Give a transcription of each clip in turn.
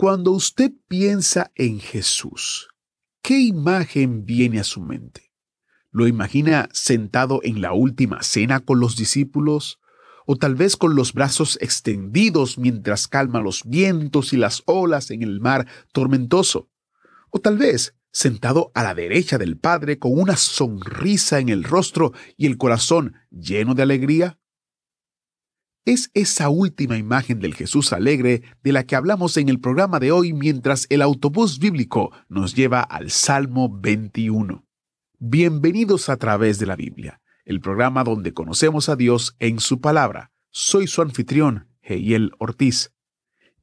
Cuando usted piensa en Jesús, ¿qué imagen viene a su mente? ¿Lo imagina sentado en la última cena con los discípulos? ¿O tal vez con los brazos extendidos mientras calma los vientos y las olas en el mar tormentoso? ¿O tal vez sentado a la derecha del Padre con una sonrisa en el rostro y el corazón lleno de alegría? Es esa última imagen del Jesús alegre de la que hablamos en el programa de hoy mientras el autobús bíblico nos lleva al Salmo 21. Bienvenidos a través de la Biblia, el programa donde conocemos a Dios en su palabra. Soy su anfitrión, Heiel Ortiz.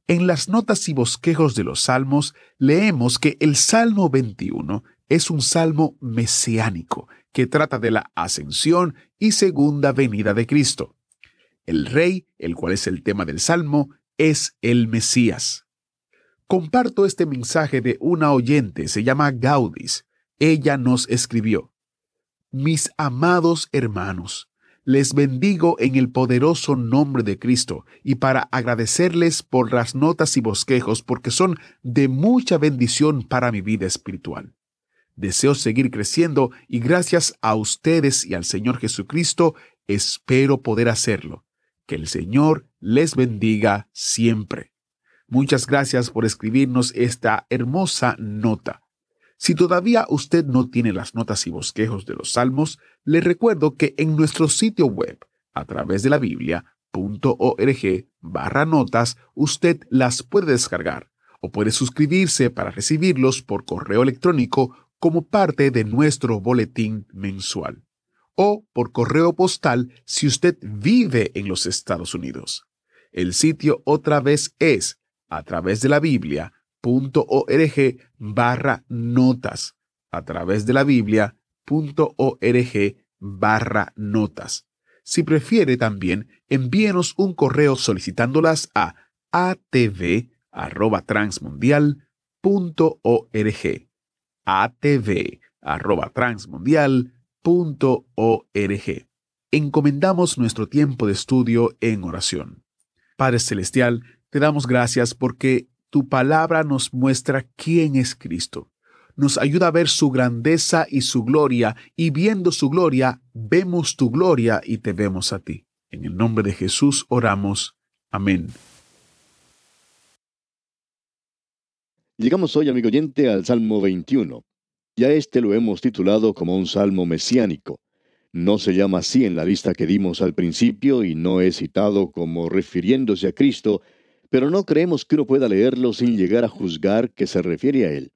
En las notas y bosquejos de los salmos leemos que el Salmo 21 es un salmo mesiánico que trata de la ascensión y segunda venida de Cristo. El rey, el cual es el tema del salmo, es el Mesías. Comparto este mensaje de una oyente, se llama Gaudis. Ella nos escribió, Mis amados hermanos, les bendigo en el poderoso nombre de Cristo y para agradecerles por las notas y bosquejos porque son de mucha bendición para mi vida espiritual. Deseo seguir creciendo y gracias a ustedes y al Señor Jesucristo espero poder hacerlo. Que el Señor les bendiga siempre. Muchas gracias por escribirnos esta hermosa nota. Si todavía usted no tiene las notas y bosquejos de los salmos, le recuerdo que en nuestro sitio web, a través de la biblia.org barra notas, usted las puede descargar o puede suscribirse para recibirlos por correo electrónico como parte de nuestro boletín mensual o por correo postal si usted vive en los Estados Unidos. El sitio otra vez es a través de la Biblia .org barra notas a través de la biblia.org barra notas. Si prefiere también, envíenos un correo solicitándolas a atv@transmundial.org. atv@transmundial.org. Encomendamos nuestro tiempo de estudio en oración. Padre celestial, te damos gracias porque tu palabra nos muestra quién es Cristo. Nos ayuda a ver su grandeza y su gloria, y viendo su gloria, vemos tu gloria y te vemos a ti. En el nombre de Jesús oramos. Amén. Llegamos hoy, amigo oyente, al Salmo 21. Ya este lo hemos titulado como un salmo mesiánico. No se llama así en la lista que dimos al principio y no es citado como refiriéndose a Cristo, pero no creemos que uno pueda leerlo sin llegar a juzgar que se refiere a él.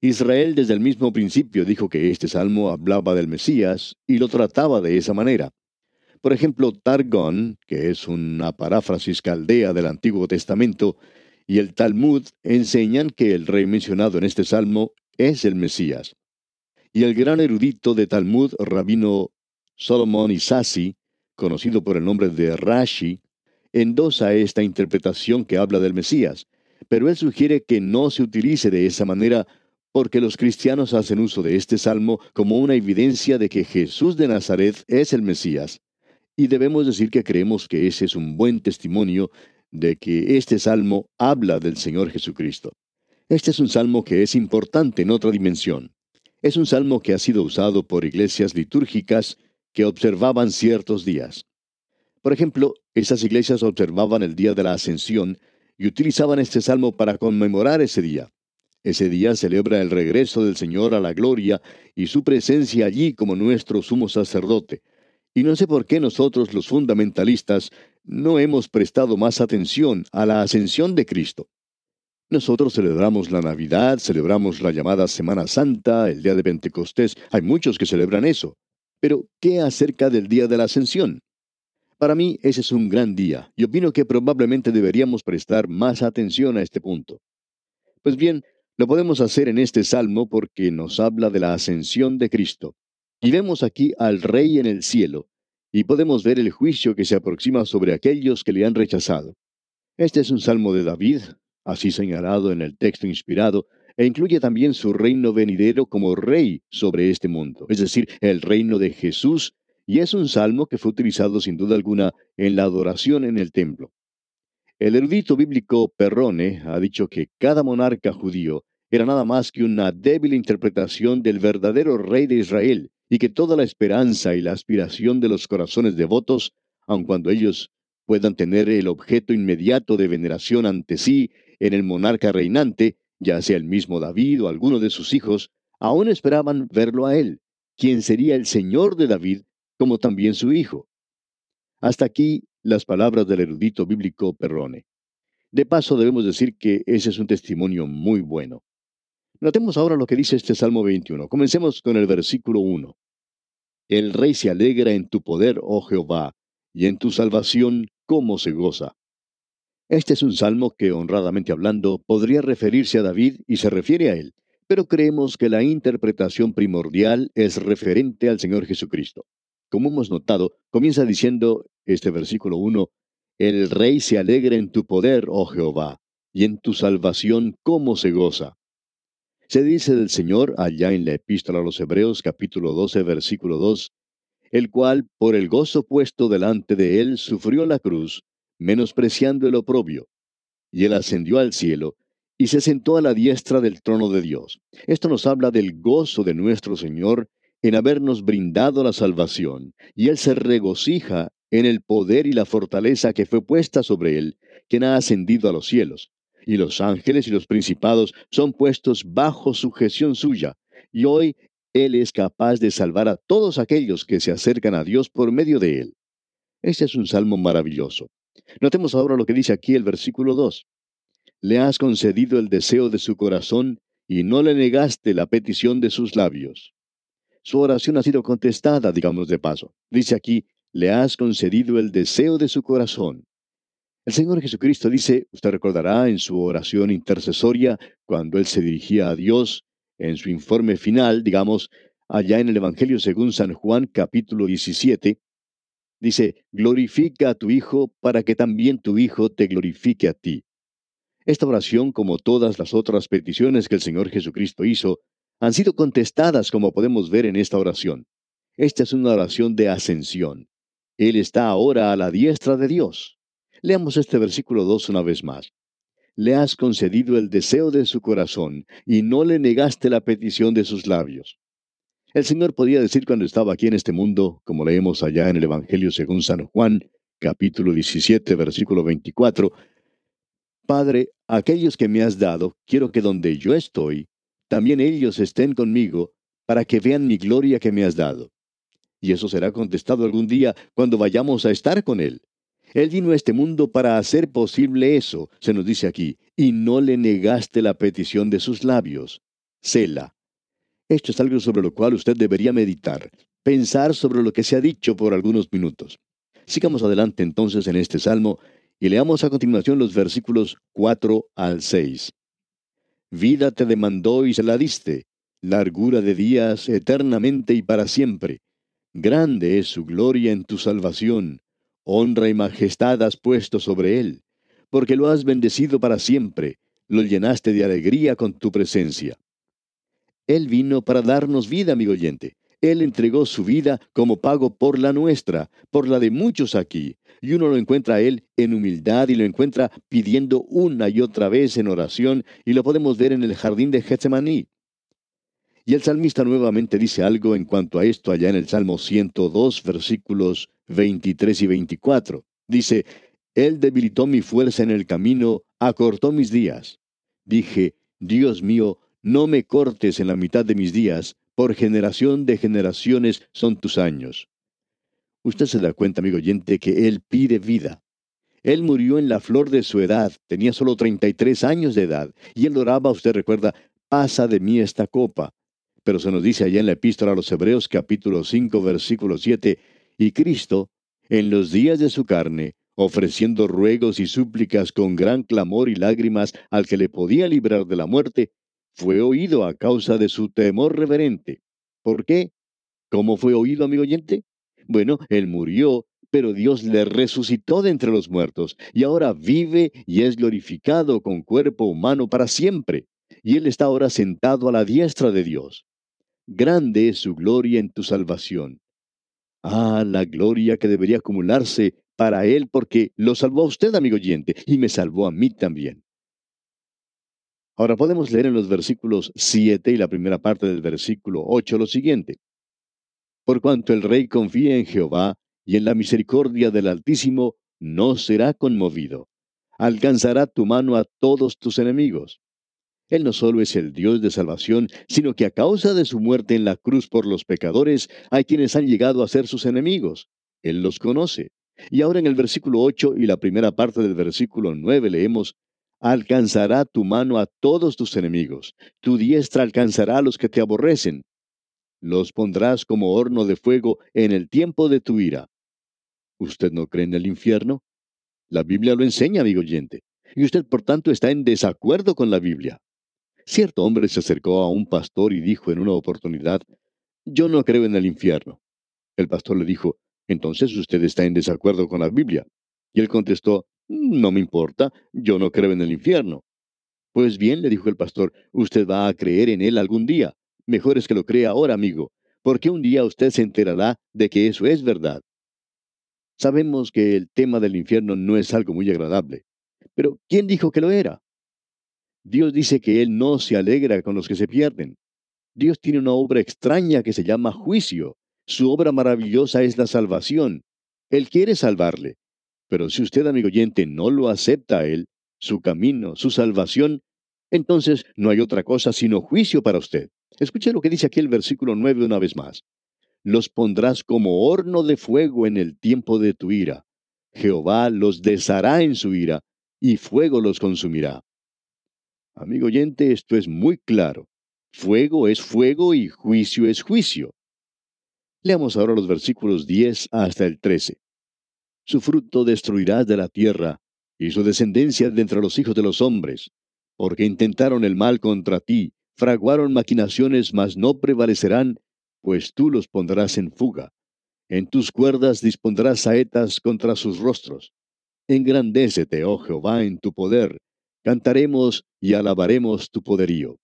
Israel desde el mismo principio dijo que este salmo hablaba del Mesías y lo trataba de esa manera. Por ejemplo, Targón, que es una paráfrasis caldea del Antiguo Testamento, y el Talmud enseñan que el rey mencionado en este salmo es el Mesías. Y el gran erudito de Talmud, rabino Solomon Isasi, conocido por el nombre de Rashi, endosa esta interpretación que habla del Mesías, pero él sugiere que no se utilice de esa manera porque los cristianos hacen uso de este salmo como una evidencia de que Jesús de Nazaret es el Mesías. Y debemos decir que creemos que ese es un buen testimonio de que este salmo habla del Señor Jesucristo. Este es un salmo que es importante en otra dimensión. Es un salmo que ha sido usado por iglesias litúrgicas que observaban ciertos días. Por ejemplo, esas iglesias observaban el día de la ascensión y utilizaban este salmo para conmemorar ese día. Ese día celebra el regreso del Señor a la gloria y su presencia allí como nuestro sumo sacerdote. Y no sé por qué nosotros los fundamentalistas no hemos prestado más atención a la ascensión de Cristo. Nosotros celebramos la Navidad, celebramos la llamada Semana Santa, el día de Pentecostés, hay muchos que celebran eso. Pero, ¿qué acerca del día de la ascensión? Para mí ese es un gran día y opino que probablemente deberíamos prestar más atención a este punto. Pues bien, lo podemos hacer en este salmo porque nos habla de la ascensión de Cristo. Y vemos aquí al Rey en el cielo, y podemos ver el juicio que se aproxima sobre aquellos que le han rechazado. Este es un salmo de David, así señalado en el texto inspirado, e incluye también su reino venidero como rey sobre este mundo, es decir, el reino de Jesús, y es un salmo que fue utilizado sin duda alguna en la adoración en el templo. El erudito bíblico Perrone ha dicho que cada monarca judío era nada más que una débil interpretación del verdadero rey de Israel, y que toda la esperanza y la aspiración de los corazones devotos, aun cuando ellos puedan tener el objeto inmediato de veneración ante sí en el monarca reinante, ya sea el mismo David o alguno de sus hijos, aún esperaban verlo a él, quien sería el Señor de David, como también su hijo. Hasta aquí las palabras del erudito bíblico Perrone. De paso debemos decir que ese es un testimonio muy bueno. Notemos ahora lo que dice este Salmo 21. Comencemos con el versículo 1. El rey se alegra en tu poder, oh Jehová, y en tu salvación, cómo se goza. Este es un salmo que, honradamente hablando, podría referirse a David y se refiere a él, pero creemos que la interpretación primordial es referente al Señor Jesucristo. Como hemos notado, comienza diciendo este versículo 1, El rey se alegra en tu poder, oh Jehová, y en tu salvación cómo se goza. Se dice del Señor allá en la epístola a los Hebreos capítulo 12 versículo 2, el cual por el gozo puesto delante de él sufrió la cruz, menospreciando el oprobio. Y él ascendió al cielo y se sentó a la diestra del trono de Dios. Esto nos habla del gozo de nuestro Señor en habernos brindado la salvación, y él se regocija en el poder y la fortaleza que fue puesta sobre él, quien ha ascendido a los cielos. Y los ángeles y los principados son puestos bajo sujeción suya, y hoy él es capaz de salvar a todos aquellos que se acercan a Dios por medio de él. Este es un salmo maravilloso. Notemos ahora lo que dice aquí el versículo 2. Le has concedido el deseo de su corazón y no le negaste la petición de sus labios. Su oración ha sido contestada, digamos de paso. Dice aquí, le has concedido el deseo de su corazón. El Señor Jesucristo dice, usted recordará en su oración intercesoria, cuando Él se dirigía a Dios, en su informe final, digamos, allá en el Evangelio según San Juan capítulo 17, Dice, glorifica a tu Hijo para que también tu Hijo te glorifique a ti. Esta oración, como todas las otras peticiones que el Señor Jesucristo hizo, han sido contestadas como podemos ver en esta oración. Esta es una oración de ascensión. Él está ahora a la diestra de Dios. Leamos este versículo 2 una vez más. Le has concedido el deseo de su corazón y no le negaste la petición de sus labios. El Señor podía decir cuando estaba aquí en este mundo, como leemos allá en el Evangelio según San Juan, capítulo 17, versículo 24, Padre, aquellos que me has dado, quiero que donde yo estoy, también ellos estén conmigo, para que vean mi gloria que me has dado. Y eso será contestado algún día cuando vayamos a estar con Él. Él vino a este mundo para hacer posible eso, se nos dice aquí, y no le negaste la petición de sus labios. Sela. Esto es algo sobre lo cual usted debería meditar, pensar sobre lo que se ha dicho por algunos minutos. Sigamos adelante entonces en este salmo y leamos a continuación los versículos 4 al 6. Vida te demandó y se la diste, largura de días eternamente y para siempre. Grande es su gloria en tu salvación, honra y majestad has puesto sobre él, porque lo has bendecido para siempre, lo llenaste de alegría con tu presencia. Él vino para darnos vida, amigo oyente. Él entregó su vida como pago por la nuestra, por la de muchos aquí. Y uno lo encuentra a Él en humildad y lo encuentra pidiendo una y otra vez en oración y lo podemos ver en el jardín de Getsemaní. Y el salmista nuevamente dice algo en cuanto a esto allá en el Salmo 102, versículos 23 y 24. Dice, Él debilitó mi fuerza en el camino, acortó mis días. Dije, Dios mío, no me cortes en la mitad de mis días, por generación de generaciones son tus años. Usted se da cuenta, amigo oyente, que Él pide vida. Él murió en la flor de su edad, tenía solo 33 años de edad, y él oraba, usted recuerda, pasa de mí esta copa. Pero se nos dice allá en la epístola a los Hebreos capítulo 5 versículo 7, y Cristo, en los días de su carne, ofreciendo ruegos y súplicas con gran clamor y lágrimas al que le podía librar de la muerte, fue oído a causa de su temor reverente. ¿Por qué? ¿Cómo fue oído, amigo oyente? Bueno, él murió, pero Dios le resucitó de entre los muertos, y ahora vive y es glorificado con cuerpo humano para siempre, y él está ahora sentado a la diestra de Dios. Grande es su gloria en tu salvación. Ah, la gloria que debería acumularse para Él porque lo salvó a usted, amigo oyente, y me salvó a mí también. Ahora podemos leer en los versículos 7 y la primera parte del versículo 8 lo siguiente. Por cuanto el rey confía en Jehová y en la misericordia del Altísimo, no será conmovido. Alcanzará tu mano a todos tus enemigos. Él no solo es el Dios de salvación, sino que a causa de su muerte en la cruz por los pecadores, hay quienes han llegado a ser sus enemigos. Él los conoce. Y ahora en el versículo 8 y la primera parte del versículo 9 leemos, Alcanzará tu mano a todos tus enemigos, tu diestra alcanzará a los que te aborrecen. Los pondrás como horno de fuego en el tiempo de tu ira. ¿Usted no cree en el infierno? La Biblia lo enseña, amigo oyente. Y usted, por tanto, está en desacuerdo con la Biblia. Cierto hombre se acercó a un pastor y dijo en una oportunidad, Yo no creo en el infierno. El pastor le dijo, entonces usted está en desacuerdo con la Biblia. Y él contestó, no me importa, yo no creo en el infierno. Pues bien, le dijo el pastor, usted va a creer en él algún día. Mejor es que lo crea ahora, amigo, porque un día usted se enterará de que eso es verdad. Sabemos que el tema del infierno no es algo muy agradable. Pero ¿quién dijo que lo era? Dios dice que Él no se alegra con los que se pierden. Dios tiene una obra extraña que se llama juicio. Su obra maravillosa es la salvación. Él quiere salvarle. Pero si usted, amigo oyente, no lo acepta a Él, su camino, su salvación, entonces no hay otra cosa sino juicio para usted. Escuche lo que dice aquí el versículo 9 una vez más. Los pondrás como horno de fuego en el tiempo de tu ira. Jehová los deshará en su ira, y fuego los consumirá. Amigo oyente, esto es muy claro. Fuego es fuego y juicio es juicio. Leamos ahora los versículos 10 hasta el 13. Su fruto destruirás de la tierra, y su descendencia de entre los hijos de los hombres, porque intentaron el mal contra ti, fraguaron maquinaciones, mas no prevalecerán, pues tú los pondrás en fuga. En tus cuerdas dispondrás saetas contra sus rostros. Engrandécete, oh Jehová, en tu poder. Cantaremos y alabaremos tu poderío.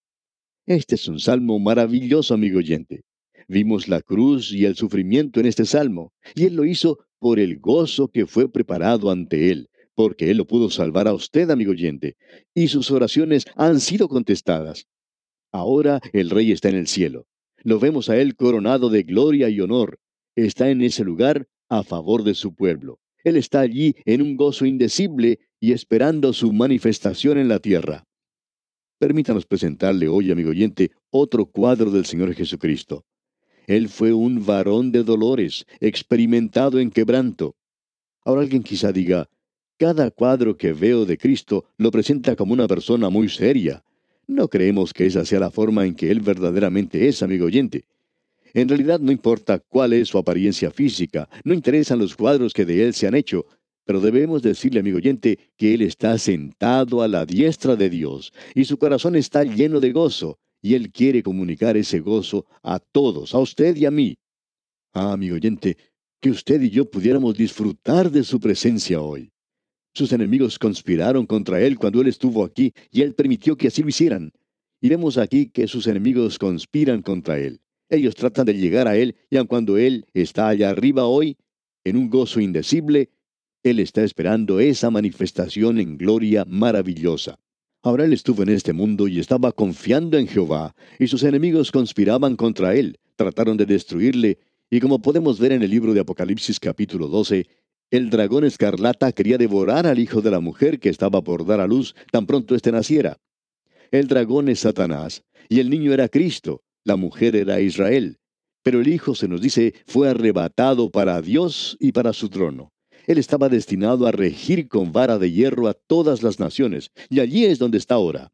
Este es un salmo maravilloso, amigo oyente. Vimos la cruz y el sufrimiento en este salmo, y Él lo hizo por el gozo que fue preparado ante Él, porque Él lo pudo salvar a usted, amigo oyente, y sus oraciones han sido contestadas. Ahora el Rey está en el cielo. Lo vemos a Él coronado de gloria y honor. Está en ese lugar a favor de su pueblo. Él está allí en un gozo indecible y esperando su manifestación en la tierra. Permítanos presentarle hoy, amigo oyente, otro cuadro del Señor Jesucristo. Él fue un varón de dolores, experimentado en quebranto. Ahora alguien quizá diga, cada cuadro que veo de Cristo lo presenta como una persona muy seria. No creemos que esa sea la forma en que Él verdaderamente es, amigo oyente. En realidad no importa cuál es su apariencia física, no interesan los cuadros que de Él se han hecho, pero debemos decirle, amigo oyente, que Él está sentado a la diestra de Dios y su corazón está lleno de gozo, y Él quiere comunicar ese gozo a todos, a usted y a mí. Ah, amigo oyente, que usted y yo pudiéramos disfrutar de su presencia hoy. Sus enemigos conspiraron contra Él cuando Él estuvo aquí y Él permitió que así lo hicieran. Y vemos aquí que sus enemigos conspiran contra Él. Ellos tratan de llegar a Él y aun cuando Él está allá arriba hoy, en un gozo indecible, Él está esperando esa manifestación en gloria maravillosa. Él estuvo en este mundo y estaba confiando en Jehová, y sus enemigos conspiraban contra él, trataron de destruirle, y como podemos ver en el libro de Apocalipsis capítulo 12, el dragón escarlata quería devorar al hijo de la mujer que estaba por dar a luz tan pronto éste naciera. El dragón es Satanás, y el niño era Cristo, la mujer era Israel. Pero el hijo, se nos dice, fue arrebatado para Dios y para su trono. Él estaba destinado a regir con vara de hierro a todas las naciones, y allí es donde está ahora.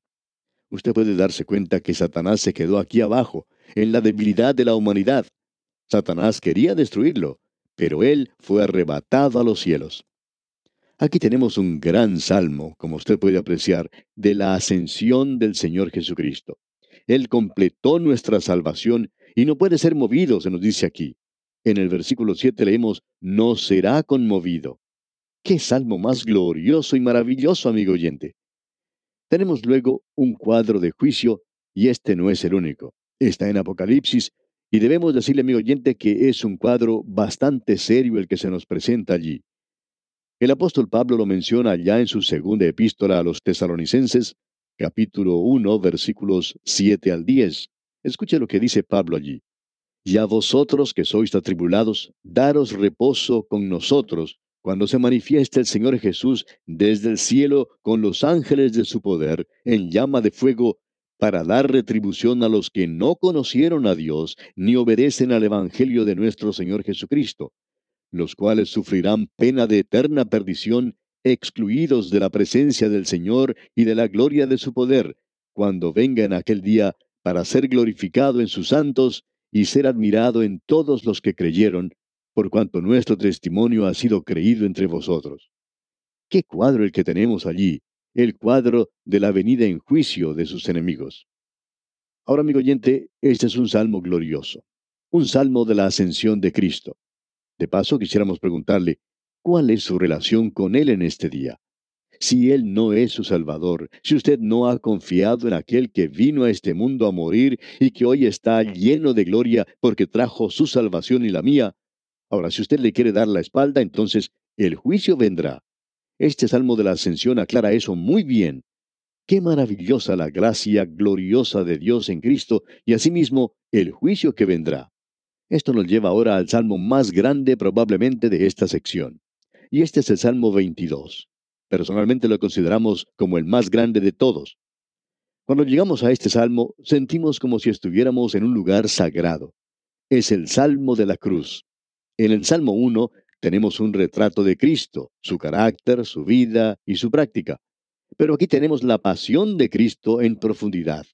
Usted puede darse cuenta que Satanás se quedó aquí abajo, en la debilidad de la humanidad. Satanás quería destruirlo, pero él fue arrebatado a los cielos. Aquí tenemos un gran salmo, como usted puede apreciar, de la ascensión del Señor Jesucristo. Él completó nuestra salvación y no puede ser movido, se nos dice aquí. En el versículo 7 leemos, no será conmovido. Qué salmo más glorioso y maravilloso, amigo oyente. Tenemos luego un cuadro de juicio, y este no es el único. Está en Apocalipsis, y debemos decirle, amigo oyente, que es un cuadro bastante serio el que se nos presenta allí. El apóstol Pablo lo menciona ya en su segunda epístola a los tesalonicenses, capítulo 1, versículos 7 al 10. Escuche lo que dice Pablo allí. Y a vosotros que sois atribulados, daros reposo con nosotros, cuando se manifieste el Señor Jesús desde el cielo con los ángeles de su poder, en llama de fuego, para dar retribución a los que no conocieron a Dios ni obedecen al Evangelio de nuestro Señor Jesucristo los cuales sufrirán pena de eterna perdición, excluidos de la presencia del Señor y de la gloria de su poder, cuando venga en aquel día para ser glorificado en sus santos y ser admirado en todos los que creyeron, por cuanto nuestro testimonio ha sido creído entre vosotros. Qué cuadro el que tenemos allí, el cuadro de la venida en juicio de sus enemigos. Ahora, amigo oyente, este es un salmo glorioso, un salmo de la ascensión de Cristo. De paso, quisiéramos preguntarle, ¿cuál es su relación con Él en este día? Si Él no es su Salvador, si usted no ha confiado en aquel que vino a este mundo a morir y que hoy está lleno de gloria porque trajo su salvación y la mía, ahora si usted le quiere dar la espalda, entonces el juicio vendrá. Este salmo de la ascensión aclara eso muy bien. Qué maravillosa la gracia gloriosa de Dios en Cristo y asimismo el juicio que vendrá. Esto nos lleva ahora al salmo más grande probablemente de esta sección. Y este es el Salmo 22. Personalmente lo consideramos como el más grande de todos. Cuando llegamos a este salmo, sentimos como si estuviéramos en un lugar sagrado. Es el Salmo de la Cruz. En el Salmo 1 tenemos un retrato de Cristo, su carácter, su vida y su práctica. Pero aquí tenemos la pasión de Cristo en profundidad.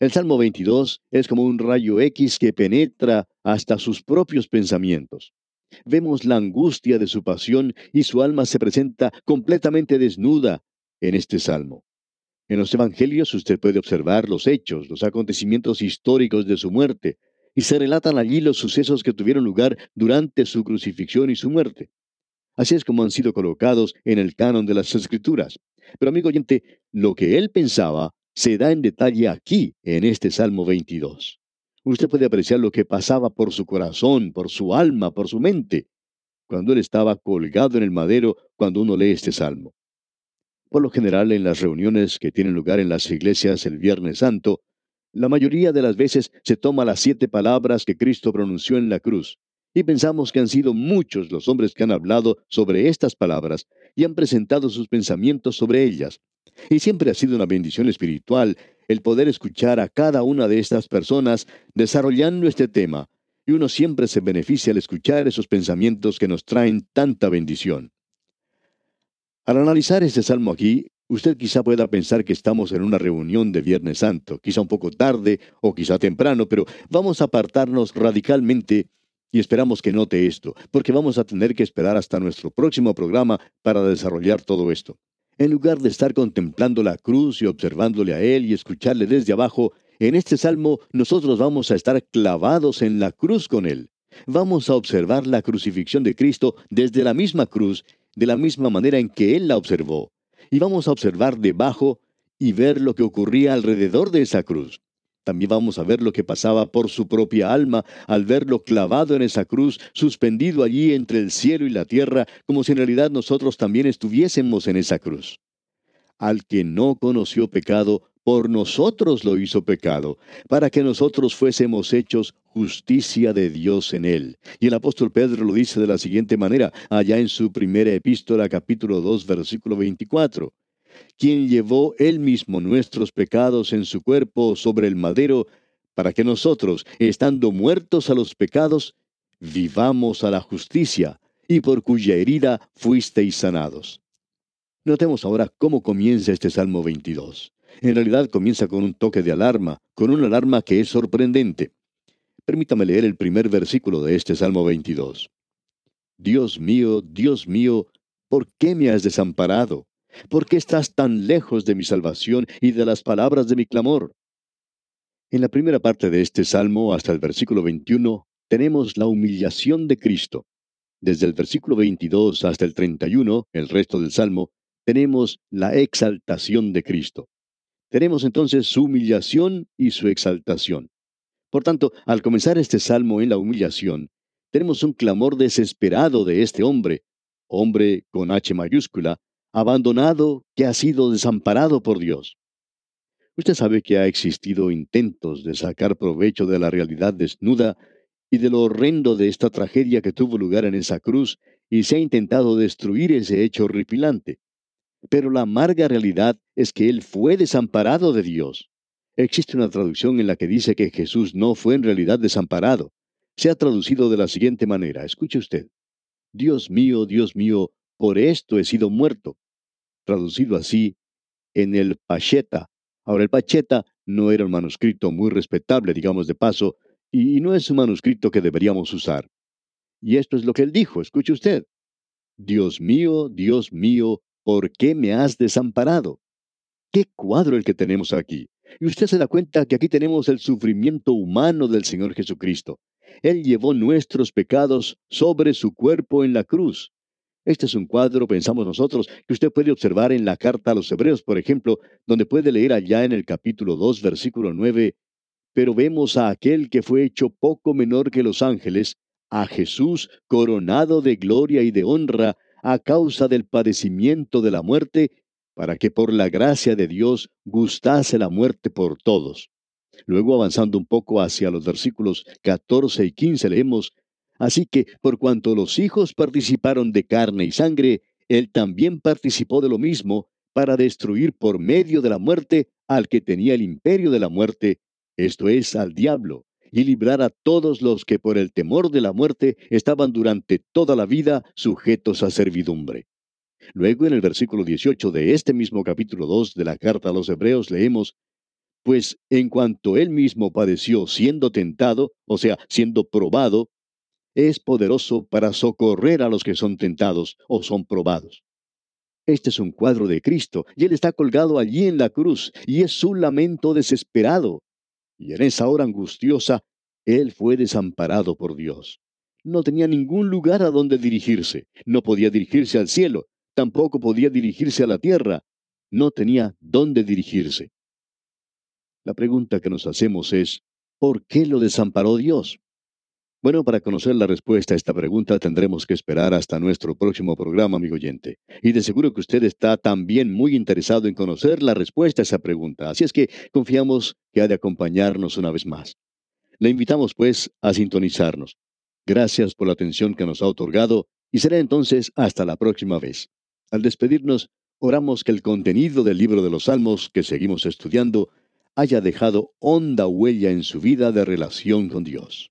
El Salmo 22 es como un rayo X que penetra hasta sus propios pensamientos. Vemos la angustia de su pasión y su alma se presenta completamente desnuda en este salmo. En los Evangelios usted puede observar los hechos, los acontecimientos históricos de su muerte, y se relatan allí los sucesos que tuvieron lugar durante su crucifixión y su muerte. Así es como han sido colocados en el canon de las Escrituras. Pero amigo oyente, lo que él pensaba se da en detalle aquí, en este Salmo 22. Usted puede apreciar lo que pasaba por su corazón, por su alma, por su mente, cuando él estaba colgado en el madero cuando uno lee este salmo. Por lo general, en las reuniones que tienen lugar en las iglesias el Viernes Santo, la mayoría de las veces se toma las siete palabras que Cristo pronunció en la cruz, y pensamos que han sido muchos los hombres que han hablado sobre estas palabras y han presentado sus pensamientos sobre ellas, y siempre ha sido una bendición espiritual el poder escuchar a cada una de estas personas desarrollando este tema, y uno siempre se beneficia al escuchar esos pensamientos que nos traen tanta bendición. Al analizar este salmo aquí, usted quizá pueda pensar que estamos en una reunión de Viernes Santo, quizá un poco tarde o quizá temprano, pero vamos a apartarnos radicalmente y esperamos que note esto, porque vamos a tener que esperar hasta nuestro próximo programa para desarrollar todo esto. En lugar de estar contemplando la cruz y observándole a Él y escucharle desde abajo, en este salmo nosotros vamos a estar clavados en la cruz con Él. Vamos a observar la crucifixión de Cristo desde la misma cruz, de la misma manera en que Él la observó. Y vamos a observar debajo y ver lo que ocurría alrededor de esa cruz. También vamos a ver lo que pasaba por su propia alma al verlo clavado en esa cruz, suspendido allí entre el cielo y la tierra, como si en realidad nosotros también estuviésemos en esa cruz. Al que no conoció pecado, por nosotros lo hizo pecado, para que nosotros fuésemos hechos justicia de Dios en él. Y el apóstol Pedro lo dice de la siguiente manera, allá en su primera epístola capítulo 2 versículo 24 quien llevó él mismo nuestros pecados en su cuerpo sobre el madero, para que nosotros, estando muertos a los pecados, vivamos a la justicia, y por cuya herida fuisteis sanados. Notemos ahora cómo comienza este Salmo 22. En realidad comienza con un toque de alarma, con una alarma que es sorprendente. Permítame leer el primer versículo de este Salmo 22. Dios mío, Dios mío, ¿por qué me has desamparado? ¿Por qué estás tan lejos de mi salvación y de las palabras de mi clamor? En la primera parte de este salmo, hasta el versículo 21, tenemos la humillación de Cristo. Desde el versículo 22 hasta el 31, el resto del salmo, tenemos la exaltación de Cristo. Tenemos entonces su humillación y su exaltación. Por tanto, al comenzar este salmo en la humillación, tenemos un clamor desesperado de este hombre, hombre con H mayúscula, abandonado que ha sido desamparado por Dios. Usted sabe que ha existido intentos de sacar provecho de la realidad desnuda y de lo horrendo de esta tragedia que tuvo lugar en esa cruz, y se ha intentado destruir ese hecho horripilante. Pero la amarga realidad es que Él fue desamparado de Dios. Existe una traducción en la que dice que Jesús no fue en realidad desamparado. Se ha traducido de la siguiente manera. Escuche usted. Dios mío, Dios mío, por esto he sido muerto. Traducido así en el Pacheta. Ahora, el Pacheta no era un manuscrito muy respetable, digamos de paso, y no es un manuscrito que deberíamos usar. Y esto es lo que él dijo, escuche usted. Dios mío, Dios mío, ¿por qué me has desamparado? Qué cuadro el que tenemos aquí. Y usted se da cuenta que aquí tenemos el sufrimiento humano del Señor Jesucristo. Él llevó nuestros pecados sobre su cuerpo en la cruz. Este es un cuadro, pensamos nosotros, que usted puede observar en la carta a los Hebreos, por ejemplo, donde puede leer allá en el capítulo 2, versículo 9, pero vemos a aquel que fue hecho poco menor que los ángeles, a Jesús coronado de gloria y de honra, a causa del padecimiento de la muerte, para que por la gracia de Dios gustase la muerte por todos. Luego avanzando un poco hacia los versículos 14 y 15 leemos, Así que por cuanto los hijos participaron de carne y sangre, él también participó de lo mismo, para destruir por medio de la muerte al que tenía el imperio de la muerte, esto es, al diablo, y librar a todos los que por el temor de la muerte estaban durante toda la vida sujetos a servidumbre. Luego en el versículo 18 de este mismo capítulo 2 de la carta a los Hebreos leemos, Pues en cuanto él mismo padeció siendo tentado, o sea, siendo probado, es poderoso para socorrer a los que son tentados o son probados. Este es un cuadro de Cristo, y Él está colgado allí en la cruz, y es su lamento desesperado, y en esa hora angustiosa, él fue desamparado por Dios. No tenía ningún lugar a donde dirigirse. No podía dirigirse al cielo. Tampoco podía dirigirse a la tierra. No tenía dónde dirigirse. La pregunta que nos hacemos es, ¿por qué lo desamparó Dios? Bueno, para conocer la respuesta a esta pregunta tendremos que esperar hasta nuestro próximo programa, amigo oyente. Y de seguro que usted está también muy interesado en conocer la respuesta a esa pregunta. Así es que confiamos que ha de acompañarnos una vez más. Le invitamos, pues, a sintonizarnos. Gracias por la atención que nos ha otorgado y será entonces hasta la próxima vez. Al despedirnos, oramos que el contenido del libro de los Salmos que seguimos estudiando haya dejado honda huella en su vida de relación con Dios.